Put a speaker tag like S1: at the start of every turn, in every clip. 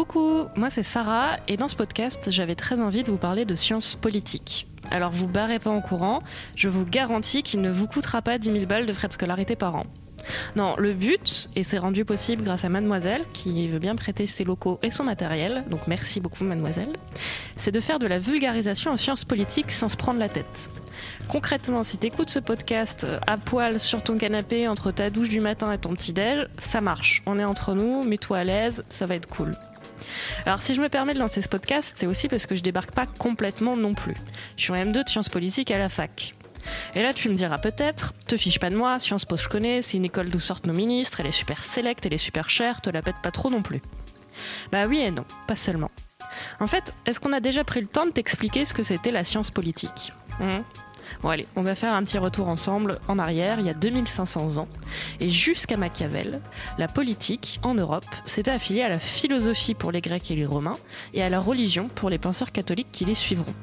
S1: Coucou, moi c'est Sarah et dans ce podcast, j'avais très envie de vous parler de sciences politiques. Alors vous barrez pas en courant, je vous garantis qu'il ne vous coûtera pas 10 000 balles de frais de scolarité par an. Non, le but, et c'est rendu possible grâce à Mademoiselle, qui veut bien prêter ses locaux et son matériel, donc merci beaucoup Mademoiselle, c'est de faire de la vulgarisation en sciences politiques sans se prendre la tête. Concrètement, si t'écoutes ce podcast euh, à poil sur ton canapé entre ta douche du matin et ton petit-déj, ça marche. On est entre nous, mets-toi à l'aise, ça va être cool. Alors si je me permets de lancer ce podcast, c'est aussi parce que je débarque pas complètement non plus. Je suis en M2 de sciences politiques à la fac. Et là, tu me diras peut-être, te fiche pas de moi, Sciences Po je connais, c'est une école d'où sortent nos ministres, elle est super sélecte, elle est super chère, te la pète pas trop non plus. Bah oui et non, pas seulement. En fait, est-ce qu'on a déjà pris le temps de t'expliquer ce que c'était la science politique? Hum Bon allez, on va faire un petit retour ensemble en arrière, il y a 2500 ans. Et jusqu'à Machiavel, la politique en Europe s'était affiliée à la philosophie pour les Grecs et les Romains et à la religion pour les penseurs catholiques qui les suivront.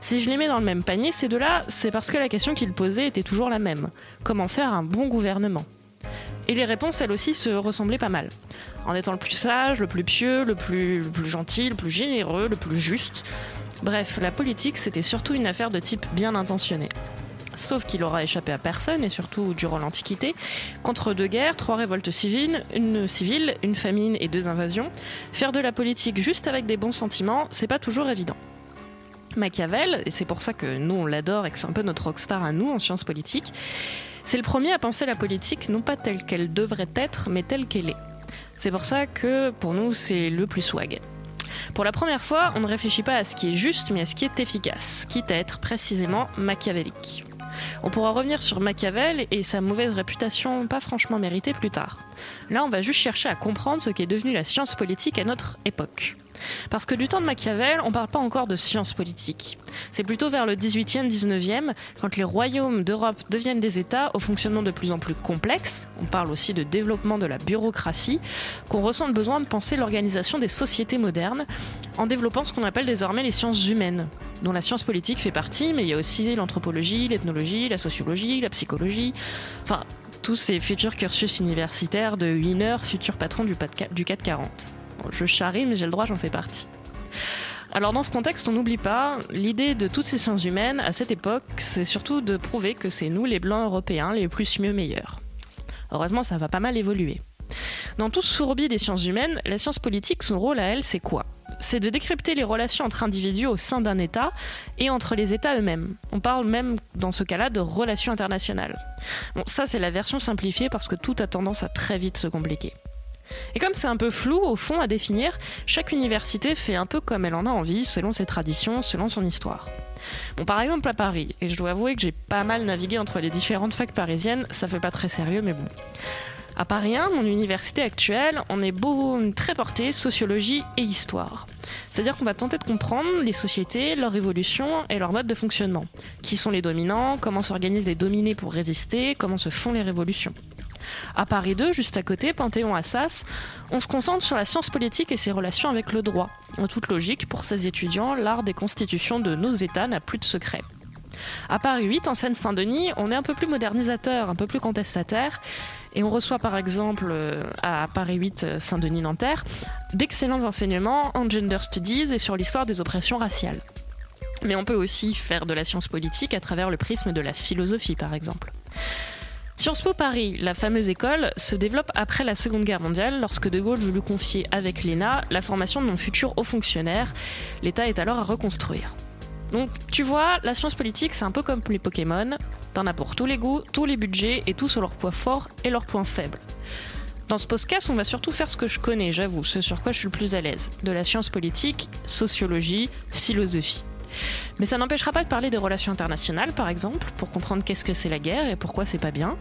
S1: Si je les mets dans le même panier, ces deux-là, c'est parce que la question qu'ils posaient était toujours la même. Comment faire un bon gouvernement? Et les réponses, elles aussi, se ressemblaient pas mal. En étant le plus sage, le plus pieux, le plus, le plus gentil, le plus généreux, le plus juste. Bref, la politique, c'était surtout une affaire de type bien intentionné. Sauf qu'il aura échappé à personne, et surtout durant l'Antiquité, contre deux guerres, trois révoltes civiles, une civile, une famine et deux invasions, faire de la politique juste avec des bons sentiments, c'est pas toujours évident. Machiavel, et c'est pour ça que nous on l'adore et que c'est un peu notre rockstar à nous en sciences politiques, c'est le premier à penser la politique non pas telle qu'elle devrait être, mais telle qu'elle est. C'est pour ça que pour nous c'est le plus swag. Pour la première fois, on ne réfléchit pas à ce qui est juste, mais à ce qui est efficace, quitte à être précisément machiavélique. On pourra revenir sur Machiavel et sa mauvaise réputation pas franchement méritée plus tard. Là, on va juste chercher à comprendre ce qu'est devenu la science politique à notre époque. Parce que du temps de Machiavel, on ne parle pas encore de science politique. C'est plutôt vers le 18e, 19e, quand les royaumes d'Europe deviennent des États au fonctionnement de plus en plus complexe, on parle aussi de développement de la bureaucratie, qu'on ressent le besoin de penser l'organisation des sociétés modernes en développant ce qu'on appelle désormais les sciences humaines, dont la science politique fait partie, mais il y a aussi l'anthropologie, l'ethnologie, la sociologie, la psychologie, enfin tous ces futurs cursus universitaires de Wiener, futur patron du 440 je charrie, mais j'ai le droit, j'en fais partie. Alors dans ce contexte, on n'oublie pas, l'idée de toutes ces sciences humaines à cette époque, c'est surtout de prouver que c'est nous, les blancs européens, les plus mieux meilleurs. Heureusement, ça va pas mal évoluer. Dans tout ce sourbier des sciences humaines, la science politique, son rôle à elle, c'est quoi? C'est de décrypter les relations entre individus au sein d'un État et entre les États eux-mêmes. On parle même, dans ce cas-là, de relations internationales. Bon, ça c'est la version simplifiée parce que tout a tendance à très vite se compliquer. Et comme c'est un peu flou au fond à définir, chaque université fait un peu comme elle en a envie, selon ses traditions, selon son histoire. Bon, par exemple à Paris, et je dois avouer que j'ai pas mal navigué entre les différentes facs parisiennes, ça fait pas très sérieux, mais bon. À Paris 1, mon université actuelle, on est beau, très porté sociologie et histoire. C'est-à-dire qu'on va tenter de comprendre les sociétés, leur évolution et leur mode de fonctionnement. Qui sont les dominants, comment s'organisent les dominés pour résister, comment se font les révolutions. À Paris 2, juste à côté, Panthéon-Assas, on se concentre sur la science politique et ses relations avec le droit. En toute logique, pour ces étudiants, l'art des constitutions de nos États n'a plus de secret. À Paris 8, en Seine-Saint-Denis, on est un peu plus modernisateur, un peu plus contestataire, et on reçoit par exemple euh, à Paris 8 euh, Saint-Denis-Nanterre d'excellents enseignements en gender studies et sur l'histoire des oppressions raciales. Mais on peut aussi faire de la science politique à travers le prisme de la philosophie, par exemple. Sciences Po Paris, la fameuse école, se développe après la Seconde Guerre mondiale lorsque De Gaulle voulut confier avec l'ENA la formation de nos futurs hauts fonctionnaires. L'État est alors à reconstruire. Donc tu vois, la science politique c'est un peu comme les Pokémon, t'en as pour tous les goûts, tous les budgets et tous sur leurs points forts et leurs points faibles. Dans ce podcast, on va surtout faire ce que je connais, j'avoue, ce sur quoi je suis le plus à l'aise. De la science politique, sociologie, philosophie. Mais ça n'empêchera pas de parler des relations internationales, par exemple, pour comprendre qu'est-ce que c'est la guerre et pourquoi c'est pas bien,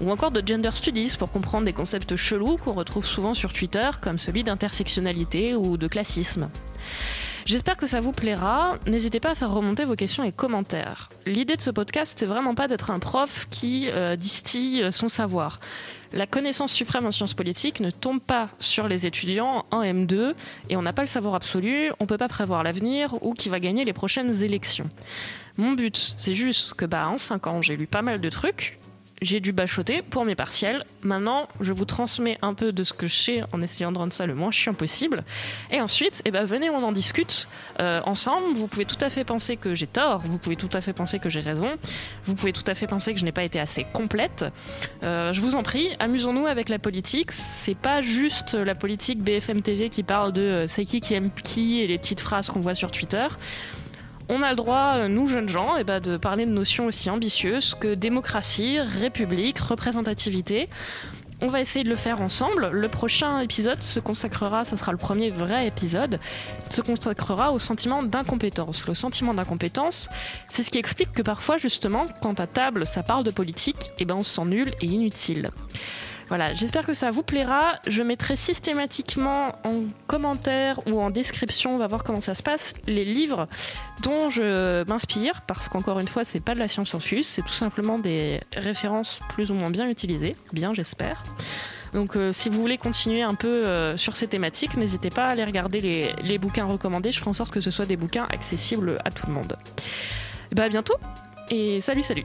S1: ou encore de gender studies pour comprendre des concepts chelous qu'on retrouve souvent sur Twitter, comme celui d'intersectionnalité ou de classisme. J'espère que ça vous plaira. N'hésitez pas à faire remonter vos questions et commentaires. L'idée de ce podcast, c'est vraiment pas d'être un prof qui euh, distille son savoir. La connaissance suprême en sciences politiques ne tombe pas sur les étudiants en M2 et on n'a pas le savoir absolu, on peut pas prévoir l'avenir ou qui va gagner les prochaines élections. Mon but, c'est juste que bah en 5 ans, j'ai lu pas mal de trucs j'ai dû bachoter pour mes partiels. Maintenant, je vous transmets un peu de ce que je sais en essayant de rendre ça le moins chiant possible. Et ensuite, eh ben, venez, on en discute euh, ensemble. Vous pouvez tout à fait penser que j'ai tort, vous pouvez tout à fait penser que j'ai raison, vous pouvez tout à fait penser que je n'ai pas été assez complète. Euh, je vous en prie, amusons-nous avec la politique. C'est pas juste la politique BFM TV qui parle de euh, c'est qui qui aime qui et les petites phrases qu'on voit sur Twitter on a le droit, euh, nous jeunes gens, eh ben, de parler de notions aussi ambitieuses que démocratie, république, représentativité. On va essayer de le faire ensemble. Le prochain épisode se consacrera, ça sera le premier vrai épisode, se consacrera au sentiment d'incompétence. Le sentiment d'incompétence, c'est ce qui explique que parfois, justement, quand à table ça parle de politique, eh ben on se sent nul et inutile. Voilà, j'espère que ça vous plaira. Je mettrai systématiquement en commentaire ou en description, on va voir comment ça se passe, les livres dont je m'inspire, parce qu'encore une fois, c'est pas de la science infuse, c'est tout simplement des références plus ou moins bien utilisées, bien j'espère. Donc euh, si vous voulez continuer un peu euh, sur ces thématiques, n'hésitez pas à aller regarder les, bouquins recommandés. Je ferai en sorte que ce soit des bouquins accessibles à tout le monde. Bah à bientôt et salut salut